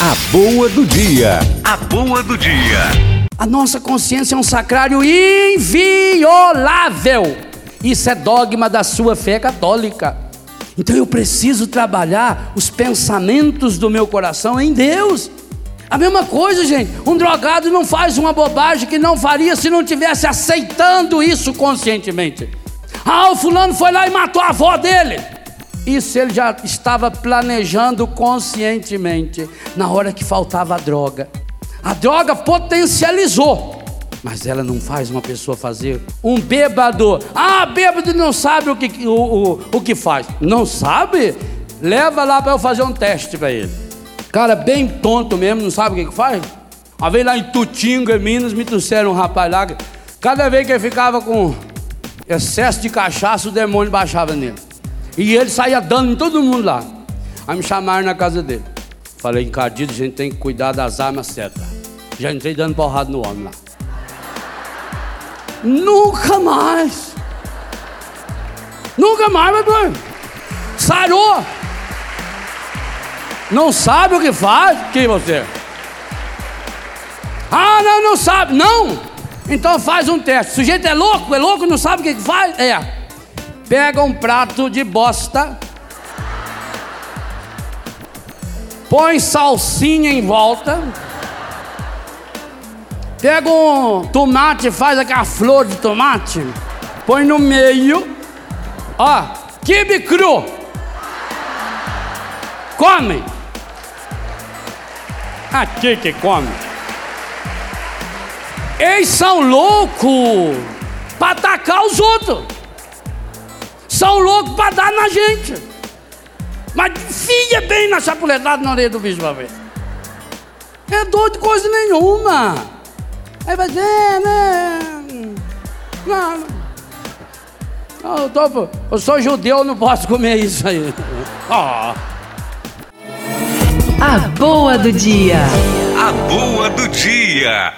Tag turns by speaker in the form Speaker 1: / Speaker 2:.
Speaker 1: A boa do dia. A boa do dia.
Speaker 2: A nossa consciência é um sacrário inviolável. Isso é dogma da sua fé católica. Então eu preciso trabalhar os pensamentos do meu coração em Deus. A mesma coisa, gente. Um drogado não faz uma bobagem que não faria se não tivesse aceitando isso conscientemente. Ah, o fulano foi lá e matou a avó dele. Isso ele já estava planejando conscientemente na hora que faltava a droga. A droga potencializou, mas ela não faz uma pessoa fazer. Um bêbado, ah, bêbado não sabe o que, o, o, o que faz. Não sabe? Leva lá para eu fazer um teste para ele. Cara, bem tonto mesmo, não sabe o que, que faz? Uma vez lá em Tutinga, Minas, me trouxeram um rapaz lá. Cada vez que ele ficava com excesso de cachaça, o demônio baixava nele. E ele saía dando em todo mundo lá. Aí me chamaram na casa dele. Falei, encardido, a gente tem que cuidar das armas certas. Já entrei dando porrada no homem lá. Nunca mais. Nunca mais, meu irmão. Sarou. Não sabe o que faz? Que você? Ah, não, não sabe. Não. Então faz um teste. O sujeito é louco, é louco, não sabe o que faz? É pega um prato de bosta, põe salsinha em volta, pega um tomate, faz aquela flor de tomate, põe no meio, ó, quibe cru, come. Aqui que come. Eles são loucos para atacar os outros são loucos para dar na gente. Mas fia bem na chapuletada na orelha do bicho para ver. É dor de coisa nenhuma. Aí vai dizer, é, né? Não, não. Eu, tô, eu sou judeu, não posso comer isso aí. Oh.
Speaker 3: A boa do dia.
Speaker 1: A boa do dia.